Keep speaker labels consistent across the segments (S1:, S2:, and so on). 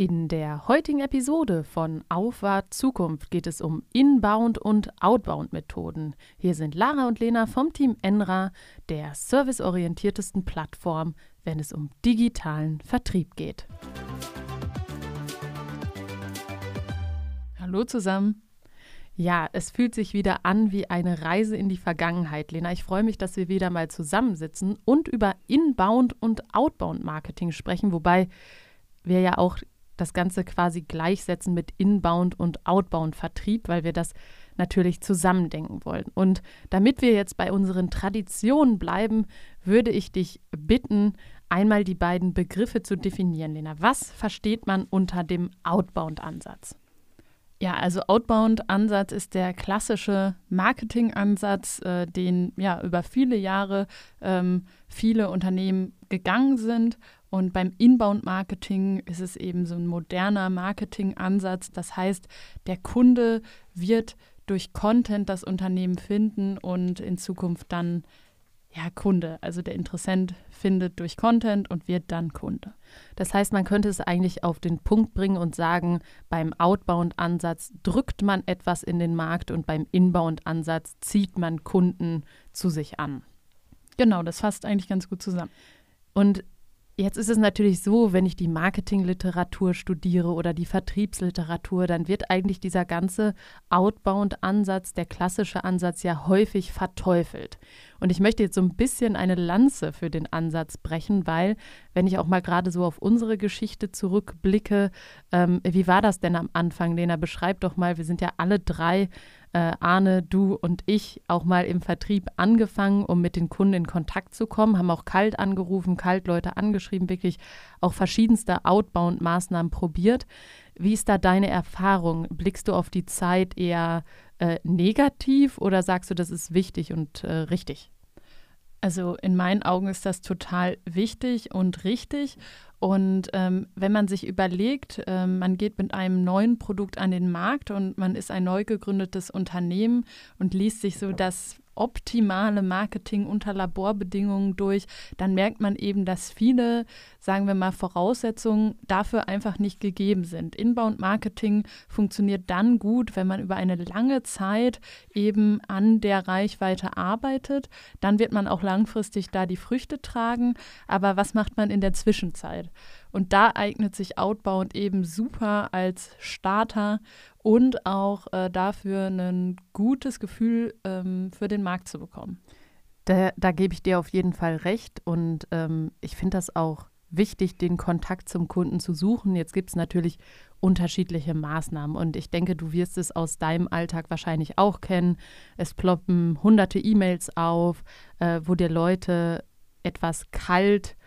S1: In der heutigen Episode von Aufwart Zukunft geht es um Inbound- und Outbound-Methoden. Hier sind Lara und Lena vom Team Enra, der serviceorientiertesten Plattform, wenn es um digitalen Vertrieb geht.
S2: Hallo zusammen.
S1: Ja, es fühlt sich wieder an wie eine Reise in die Vergangenheit, Lena. Ich freue mich, dass wir wieder mal zusammensitzen und über Inbound- und Outbound-Marketing sprechen, wobei wir ja auch das Ganze quasi gleichsetzen mit Inbound- und Outbound-Vertrieb, weil wir das natürlich zusammendenken wollen. Und damit wir jetzt bei unseren Traditionen bleiben, würde ich dich bitten, einmal die beiden Begriffe zu definieren, Lena. Was versteht man unter dem Outbound-Ansatz?
S2: Ja, also Outbound-Ansatz ist der klassische Marketing-Ansatz, äh, den ja über viele Jahre ähm, viele Unternehmen gegangen sind und beim Inbound-Marketing ist es eben so ein moderner Marketing-Ansatz. Das heißt, der Kunde wird durch Content das Unternehmen finden und in Zukunft dann ja, Kunde. Also der Interessent findet durch Content und wird dann Kunde.
S1: Das heißt, man könnte es eigentlich auf den Punkt bringen und sagen, beim Outbound-Ansatz drückt man etwas in den Markt und beim Inbound-Ansatz zieht man Kunden zu sich an.
S2: Genau, das fasst eigentlich ganz gut zusammen.
S1: Und Jetzt ist es natürlich so, wenn ich die Marketingliteratur studiere oder die Vertriebsliteratur, dann wird eigentlich dieser ganze Outbound-Ansatz, der klassische Ansatz ja häufig verteufelt. Und ich möchte jetzt so ein bisschen eine Lanze für den Ansatz brechen, weil, wenn ich auch mal gerade so auf unsere Geschichte zurückblicke, ähm, wie war das denn am Anfang, Lena? Beschreib doch mal, wir sind ja alle drei äh, Arne, du und ich auch mal im Vertrieb angefangen, um mit den Kunden in Kontakt zu kommen, haben auch kalt angerufen, kalt Leute angeschrieben, wirklich auch verschiedenste Outbound-Maßnahmen probiert. Wie ist da deine Erfahrung? Blickst du auf die Zeit eher äh, negativ oder sagst du, das ist wichtig und äh, richtig?
S2: Also in meinen Augen ist das total wichtig und richtig. Und ähm, wenn man sich überlegt, äh, man geht mit einem neuen Produkt an den Markt und man ist ein neu gegründetes Unternehmen und liest sich so das optimale Marketing unter Laborbedingungen durch, dann merkt man eben, dass viele, sagen wir mal, Voraussetzungen dafür einfach nicht gegeben sind. Inbound Marketing funktioniert dann gut, wenn man über eine lange Zeit eben an der Reichweite arbeitet. Dann wird man auch langfristig da die Früchte tragen. Aber was macht man in der Zwischenzeit? Und da eignet sich Outbound eben super als Starter und auch äh, dafür ein gutes Gefühl ähm, für den Markt zu bekommen.
S1: Da, da gebe ich dir auf jeden Fall recht und ähm, ich finde das auch wichtig, den Kontakt zum Kunden zu suchen. Jetzt gibt es natürlich unterschiedliche Maßnahmen und ich denke, du wirst es aus deinem Alltag wahrscheinlich auch kennen. Es ploppen hunderte E-Mails auf, äh, wo dir Leute etwas kalt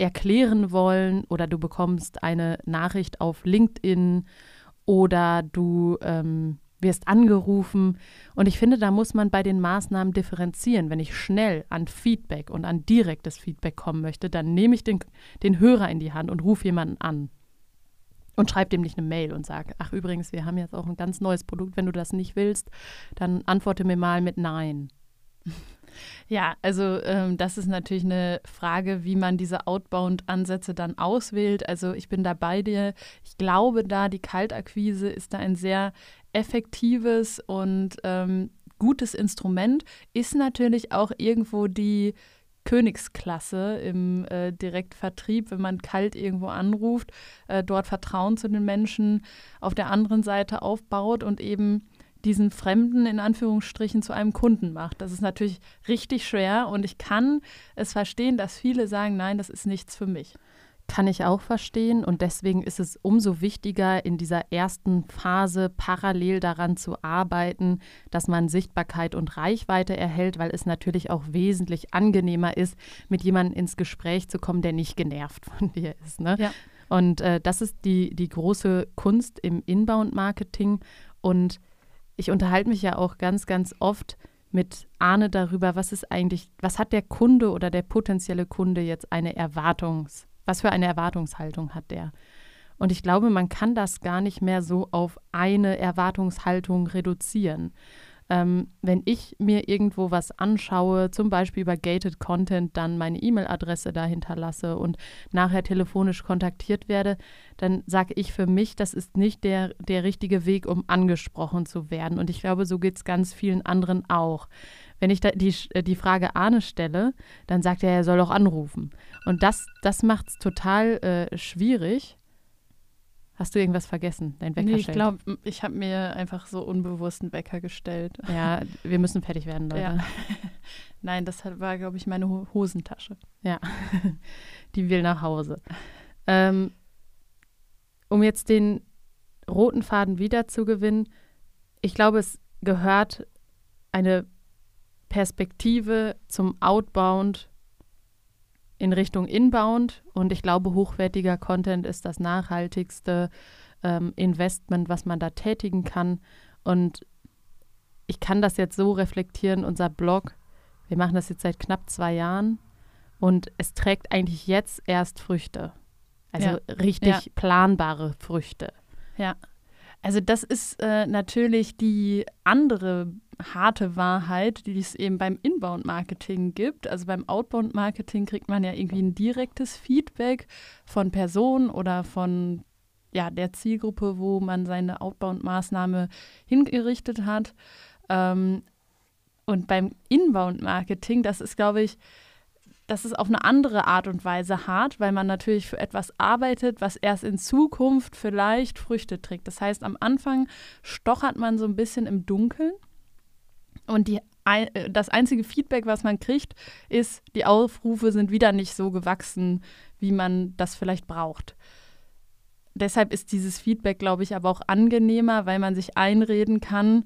S1: erklären wollen oder du bekommst eine Nachricht auf LinkedIn oder du ähm, wirst angerufen. Und ich finde, da muss man bei den Maßnahmen differenzieren. Wenn ich schnell an Feedback und an direktes Feedback kommen möchte, dann nehme ich den, den Hörer in die Hand und rufe jemanden an. Und schreibe dem nicht eine Mail und sage, ach übrigens, wir haben jetzt auch ein ganz neues Produkt. Wenn du das nicht willst, dann antworte mir mal mit Nein.
S2: Ja, also ähm, das ist natürlich eine Frage, wie man diese Outbound-Ansätze dann auswählt. Also ich bin da bei dir. Ich glaube da, die Kaltakquise ist da ein sehr effektives und ähm, gutes Instrument, ist natürlich auch irgendwo die Königsklasse im äh, Direktvertrieb, wenn man kalt irgendwo anruft, äh, dort Vertrauen zu den Menschen auf der anderen Seite aufbaut und eben diesen Fremden in Anführungsstrichen zu einem Kunden macht. Das ist natürlich richtig schwer und ich kann es verstehen, dass viele sagen, nein, das ist nichts für mich.
S1: Kann ich auch verstehen und deswegen ist es umso wichtiger, in dieser ersten Phase parallel daran zu arbeiten, dass man Sichtbarkeit und Reichweite erhält, weil es natürlich auch wesentlich angenehmer ist, mit jemandem ins Gespräch zu kommen, der nicht genervt von dir ist. Ne? Ja. Und äh, das ist die, die große Kunst im Inbound-Marketing und ich unterhalte mich ja auch ganz, ganz oft mit Arne darüber, was ist eigentlich, was hat der Kunde oder der potenzielle Kunde jetzt eine Erwartungs, was für eine Erwartungshaltung hat der? Und ich glaube, man kann das gar nicht mehr so auf eine Erwartungshaltung reduzieren. Ähm, wenn ich mir irgendwo was anschaue, zum Beispiel über Gated Content, dann meine E-Mail-Adresse da hinterlasse und nachher telefonisch kontaktiert werde, dann sage ich für mich, das ist nicht der, der richtige Weg, um angesprochen zu werden. Und ich glaube, so geht es ganz vielen anderen auch. Wenn ich die, äh, die Frage Arne stelle, dann sagt er, er soll auch anrufen. Und das, das macht es total äh, schwierig. Hast du irgendwas vergessen? Dein
S2: Wecker nee, ich glaube, ich habe mir einfach so unbewusst einen Wecker gestellt.
S1: Ja, wir müssen fertig werden, Leute. Ja.
S2: Nein, das war, glaube ich, meine Hosentasche.
S1: Ja, die will nach Hause. Ähm, um jetzt den roten Faden wiederzugewinnen, ich glaube, es gehört eine Perspektive zum Outbound in Richtung Inbound und ich glaube, hochwertiger Content ist das nachhaltigste ähm, Investment, was man da tätigen kann. Und ich kann das jetzt so reflektieren, unser Blog, wir machen das jetzt seit knapp zwei Jahren und es trägt eigentlich jetzt erst Früchte. Also ja. richtig ja. planbare Früchte.
S2: Ja. Also das ist äh, natürlich die andere harte Wahrheit, die es eben beim Inbound-Marketing gibt. Also beim Outbound-Marketing kriegt man ja irgendwie ein direktes Feedback von Personen oder von ja, der Zielgruppe, wo man seine Outbound-Maßnahme hingerichtet hat. Ähm, und beim Inbound-Marketing, das ist, glaube ich, das ist auf eine andere Art und Weise hart, weil man natürlich für etwas arbeitet, was erst in Zukunft vielleicht Früchte trägt. Das heißt, am Anfang stochert man so ein bisschen im Dunkeln und die, äh, das einzige Feedback, was man kriegt, ist, die Aufrufe sind wieder nicht so gewachsen, wie man das vielleicht braucht. Deshalb ist dieses Feedback, glaube ich, aber auch angenehmer, weil man sich einreden kann,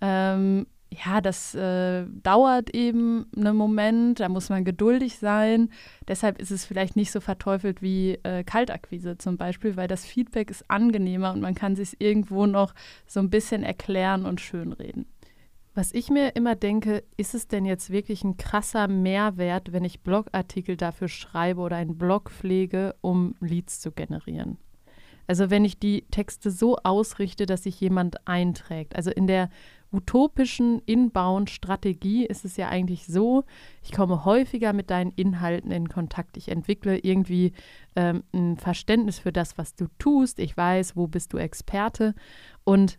S2: ähm, ja, das äh, dauert eben einen Moment, da muss man geduldig sein. Deshalb ist es vielleicht nicht so verteufelt wie äh, Kaltakquise zum Beispiel, weil das Feedback ist angenehmer und man kann sich irgendwo noch so ein bisschen erklären und schönreden.
S1: Was ich mir immer denke, ist es denn jetzt wirklich ein krasser Mehrwert, wenn ich Blogartikel dafür schreibe oder einen Blog pflege, um Leads zu generieren? Also wenn ich die Texte so ausrichte, dass sich jemand einträgt. Also in der utopischen Inbound-Strategie ist es ja eigentlich so, ich komme häufiger mit deinen Inhalten in Kontakt. Ich entwickle irgendwie ähm, ein Verständnis für das, was du tust. Ich weiß, wo bist du Experte. Und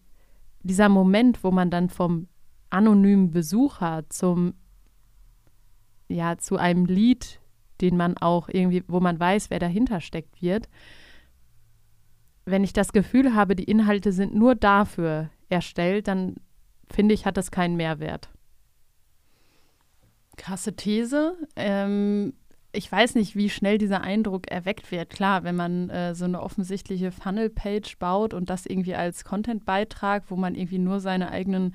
S1: dieser Moment, wo man dann vom anonymen Besucher zum ja zu einem Lied, den man auch irgendwie, wo man weiß, wer dahinter steckt, wird. Wenn ich das Gefühl habe, die Inhalte sind nur dafür erstellt, dann finde ich, hat das keinen Mehrwert.
S2: Krasse These. Ähm, ich weiß nicht, wie schnell dieser Eindruck erweckt wird. Klar, wenn man äh, so eine offensichtliche Funnel-Page baut und das irgendwie als Content-Beitrag, wo man irgendwie nur seine eigenen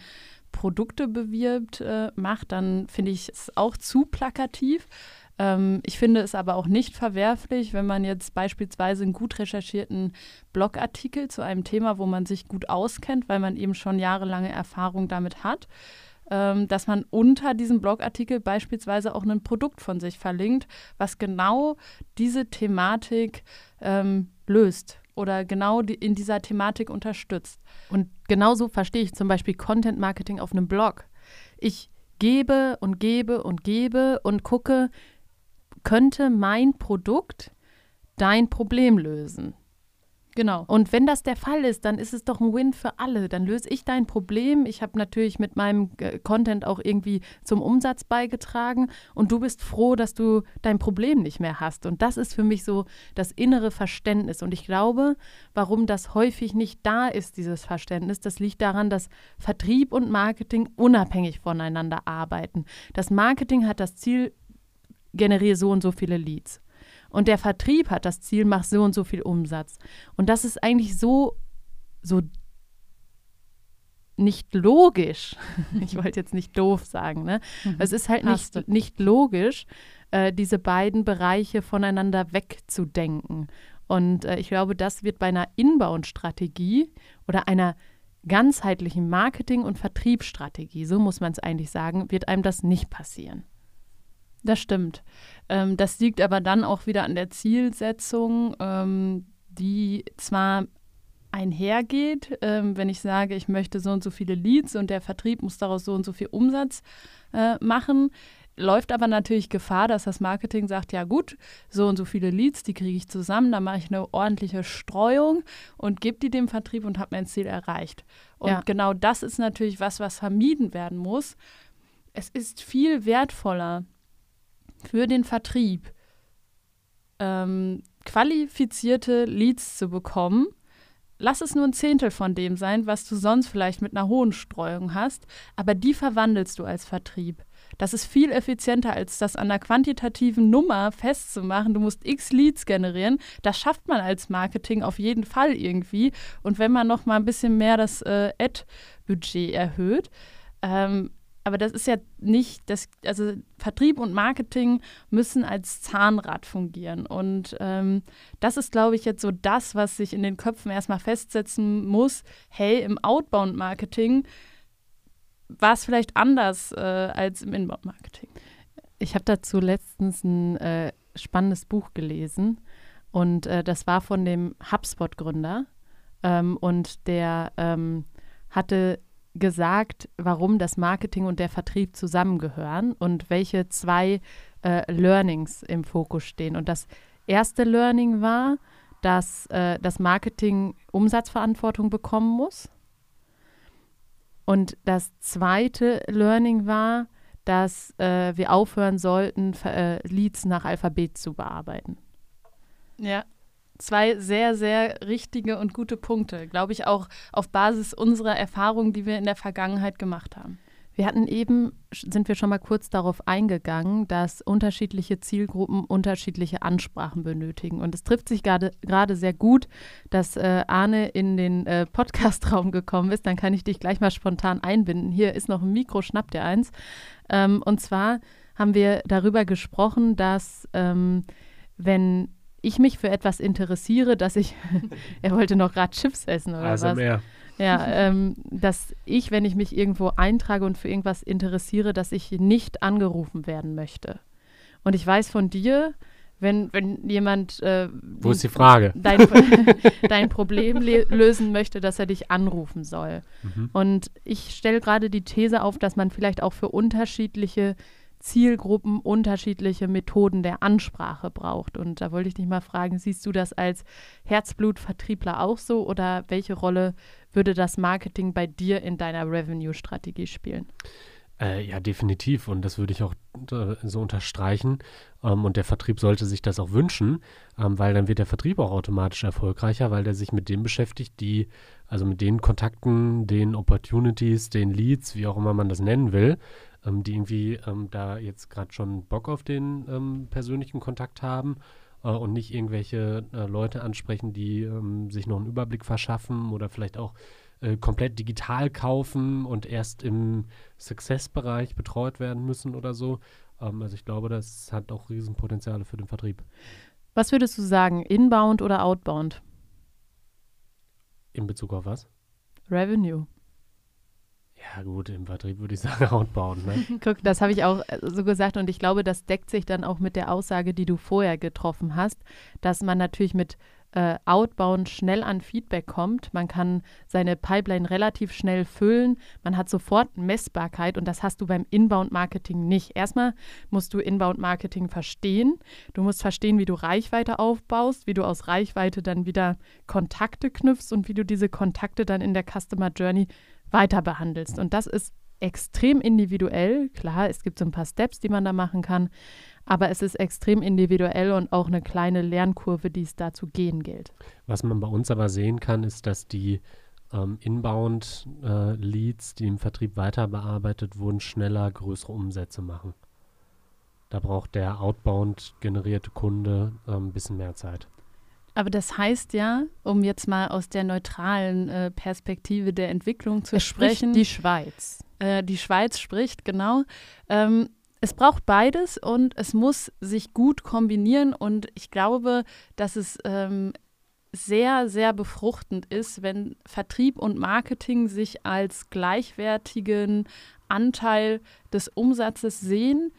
S2: Produkte bewirbt, äh, macht, dann finde ich es auch zu plakativ. Ähm, ich finde es aber auch nicht verwerflich, wenn man jetzt beispielsweise einen gut recherchierten Blogartikel zu einem Thema, wo man sich gut auskennt, weil man eben schon jahrelange Erfahrung damit hat, ähm, dass man unter diesem Blogartikel beispielsweise auch ein Produkt von sich verlinkt, was genau diese Thematik ähm, löst oder genau die, in dieser Thematik unterstützt.
S1: Und genauso verstehe ich zum Beispiel Content Marketing auf einem Blog. Ich gebe und gebe und gebe und gucke, könnte mein Produkt dein Problem lösen? Genau. Und wenn das der Fall ist, dann ist es doch ein Win für alle. Dann löse ich dein Problem. Ich habe natürlich mit meinem äh, Content auch irgendwie zum Umsatz beigetragen und du bist froh, dass du dein Problem nicht mehr hast. Und das ist für mich so das innere Verständnis. Und ich glaube, warum das häufig nicht da ist, dieses Verständnis, das liegt daran, dass Vertrieb und Marketing unabhängig voneinander arbeiten. Das Marketing hat das Ziel, generiere so und so viele Leads. Und der Vertrieb hat das Ziel, mach so und so viel Umsatz. Und das ist eigentlich so, so nicht logisch. ich wollte jetzt nicht doof sagen, ne? Mhm. Es ist halt nicht, nicht logisch, äh, diese beiden Bereiche voneinander wegzudenken. Und äh, ich glaube, das wird bei einer Inbound-Strategie oder einer ganzheitlichen Marketing- und Vertriebsstrategie, so muss man es eigentlich sagen, wird einem das nicht passieren.
S2: Das stimmt. Ähm, das liegt aber dann auch wieder an der Zielsetzung, ähm, die zwar einhergeht. Ähm, wenn ich sage, ich möchte so und so viele Leads und der Vertrieb muss daraus so und so viel Umsatz äh, machen, läuft aber natürlich Gefahr, dass das Marketing sagt, ja gut, so und so viele Leads, die kriege ich zusammen, da mache ich eine ordentliche Streuung und gebe die dem Vertrieb und habe mein Ziel erreicht. Und ja. genau das ist natürlich was, was vermieden werden muss. Es ist viel wertvoller für den Vertrieb, ähm, qualifizierte Leads zu bekommen, lass es nur ein Zehntel von dem sein, was du sonst vielleicht mit einer hohen Streuung hast, aber die verwandelst du als Vertrieb. Das ist viel effizienter, als das an der quantitativen Nummer festzumachen. Du musst x Leads generieren. Das schafft man als Marketing auf jeden Fall irgendwie. Und wenn man noch mal ein bisschen mehr das äh, Ad-Budget erhöht, ähm, aber das ist ja nicht, das, also Vertrieb und Marketing müssen als Zahnrad fungieren. Und ähm, das ist, glaube ich, jetzt so das, was sich in den Köpfen erstmal festsetzen muss. Hey, im Outbound-Marketing war es vielleicht anders äh, als im Inbound-Marketing.
S1: Ich habe dazu letztens ein äh, spannendes Buch gelesen und äh, das war von dem HubSpot-Gründer ähm, und der ähm, hatte gesagt, warum das Marketing und der Vertrieb zusammengehören und welche zwei äh, Learnings im Fokus stehen. Und das erste Learning war, dass äh, das Marketing Umsatzverantwortung bekommen muss. Und das zweite Learning war, dass äh, wir aufhören sollten, äh, Leads nach Alphabet zu bearbeiten.
S2: Ja, zwei sehr, sehr richtige und gute Punkte, glaube ich, auch auf Basis unserer Erfahrungen, die wir in der Vergangenheit gemacht haben.
S1: Wir hatten eben, sind wir schon mal kurz darauf eingegangen, dass unterschiedliche Zielgruppen unterschiedliche Ansprachen benötigen. Und es trifft sich gerade sehr gut, dass äh, Arne in den äh, Podcastraum gekommen ist. Dann kann ich dich gleich mal spontan einbinden. Hier ist noch ein Mikro, schnappt dir eins. Ähm, und zwar haben wir darüber gesprochen, dass ähm, wenn ich mich für etwas interessiere, dass ich, er wollte noch gerade Chips essen oder also was. Mehr. Ja, ähm, dass ich, wenn ich mich irgendwo eintrage und für irgendwas interessiere, dass ich nicht angerufen werden möchte. Und ich weiß von dir, wenn, wenn jemand
S3: äh, Wo ist die Frage?
S1: Dein, dein Problem lösen möchte, dass er dich anrufen soll. Mhm. Und ich stelle gerade die These auf, dass man vielleicht auch für unterschiedliche Zielgruppen unterschiedliche Methoden der Ansprache braucht. Und da wollte ich dich mal fragen, siehst du das als Herzblutvertriebler auch so oder welche Rolle würde das Marketing bei dir in deiner Revenue-Strategie spielen?
S3: Äh, ja, definitiv. Und das würde ich auch äh, so unterstreichen. Ähm, und der Vertrieb sollte sich das auch wünschen, ähm, weil dann wird der Vertrieb auch automatisch erfolgreicher, weil der sich mit dem beschäftigt, die, also mit den Kontakten, den Opportunities, den Leads, wie auch immer man das nennen will, ähm, die irgendwie ähm, da jetzt gerade schon Bock auf den ähm, persönlichen Kontakt haben äh, und nicht irgendwelche äh, Leute ansprechen, die ähm, sich noch einen Überblick verschaffen oder vielleicht auch äh, komplett digital kaufen und erst im Success-Bereich betreut werden müssen oder so. Ähm, also ich glaube, das hat auch Riesenpotenziale für den Vertrieb.
S1: Was würdest du sagen, inbound oder outbound?
S3: In Bezug auf was?
S1: Revenue.
S3: Ja, gut, im Vertrieb würde ich sagen, outbound. Ne?
S1: Guck, das habe ich auch äh, so gesagt und ich glaube, das deckt sich dann auch mit der Aussage, die du vorher getroffen hast, dass man natürlich mit äh, Outbound schnell an Feedback kommt. Man kann seine Pipeline relativ schnell füllen. Man hat sofort Messbarkeit und das hast du beim Inbound-Marketing nicht. Erstmal musst du Inbound-Marketing verstehen. Du musst verstehen, wie du Reichweite aufbaust, wie du aus Reichweite dann wieder Kontakte knüpfst und wie du diese Kontakte dann in der Customer Journey weiter behandelst. Und das ist extrem individuell. Klar, es gibt so ein paar Steps, die man da machen kann, aber es ist extrem individuell und auch eine kleine Lernkurve, die es da zu gehen gilt.
S3: Was man bei uns aber sehen kann, ist, dass die ähm, Inbound-Leads, äh, die im Vertrieb weiter bearbeitet wurden, schneller größere Umsätze machen. Da braucht der Outbound generierte Kunde äh, ein bisschen mehr Zeit.
S2: Aber das heißt ja, um jetzt mal aus der neutralen äh, Perspektive der Entwicklung zu es sprechen.
S1: die Schweiz.
S2: Äh, die Schweiz spricht, genau. Ähm, es braucht beides und es muss sich gut kombinieren. Und ich glaube, dass es ähm, sehr, sehr befruchtend ist, wenn Vertrieb und Marketing sich als gleichwertigen Anteil des Umsatzes sehen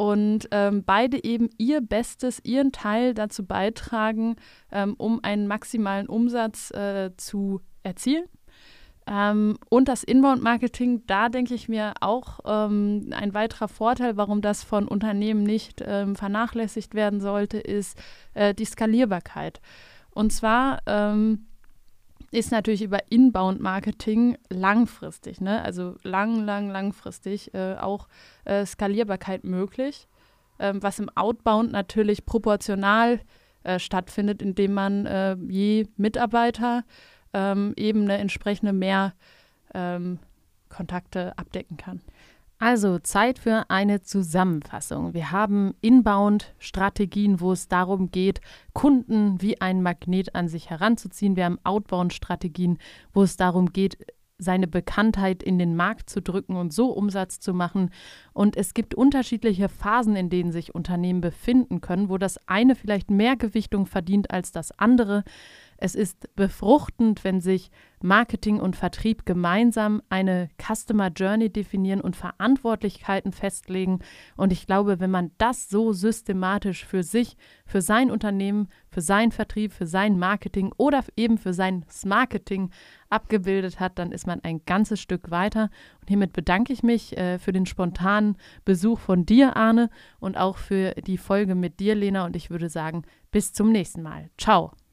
S2: und ähm, beide eben ihr Bestes, ihren Teil dazu beitragen, ähm, um einen maximalen Umsatz äh, zu erzielen. Ähm, und das Inbound-Marketing, da denke ich mir auch ähm, ein weiterer Vorteil, warum das von Unternehmen nicht ähm, vernachlässigt werden sollte, ist äh, die Skalierbarkeit. Und zwar ähm, ist natürlich über Inbound-Marketing langfristig, ne? also lang, lang, langfristig äh, auch äh, Skalierbarkeit möglich, ähm, was im Outbound natürlich proportional äh, stattfindet, indem man äh, je Mitarbeiter ähm, eben eine entsprechende mehr ähm, Kontakte abdecken kann.
S1: Also Zeit für eine Zusammenfassung. Wir haben Inbound-Strategien, wo es darum geht, Kunden wie ein Magnet an sich heranzuziehen. Wir haben Outbound-Strategien, wo es darum geht, seine Bekanntheit in den Markt zu drücken und so Umsatz zu machen. Und es gibt unterschiedliche Phasen, in denen sich Unternehmen befinden können, wo das eine vielleicht mehr Gewichtung verdient als das andere. Es ist befruchtend, wenn sich Marketing und Vertrieb gemeinsam eine Customer Journey definieren und Verantwortlichkeiten festlegen. Und ich glaube, wenn man das so systematisch für sich, für sein Unternehmen, für seinen Vertrieb, für sein Marketing oder eben für sein Marketing abgebildet hat, dann ist man ein ganzes Stück weiter. Und hiermit bedanke ich mich äh, für den spontanen Besuch von dir, Arne, und auch für die Folge mit dir, Lena. Und ich würde sagen, bis zum nächsten Mal. Ciao.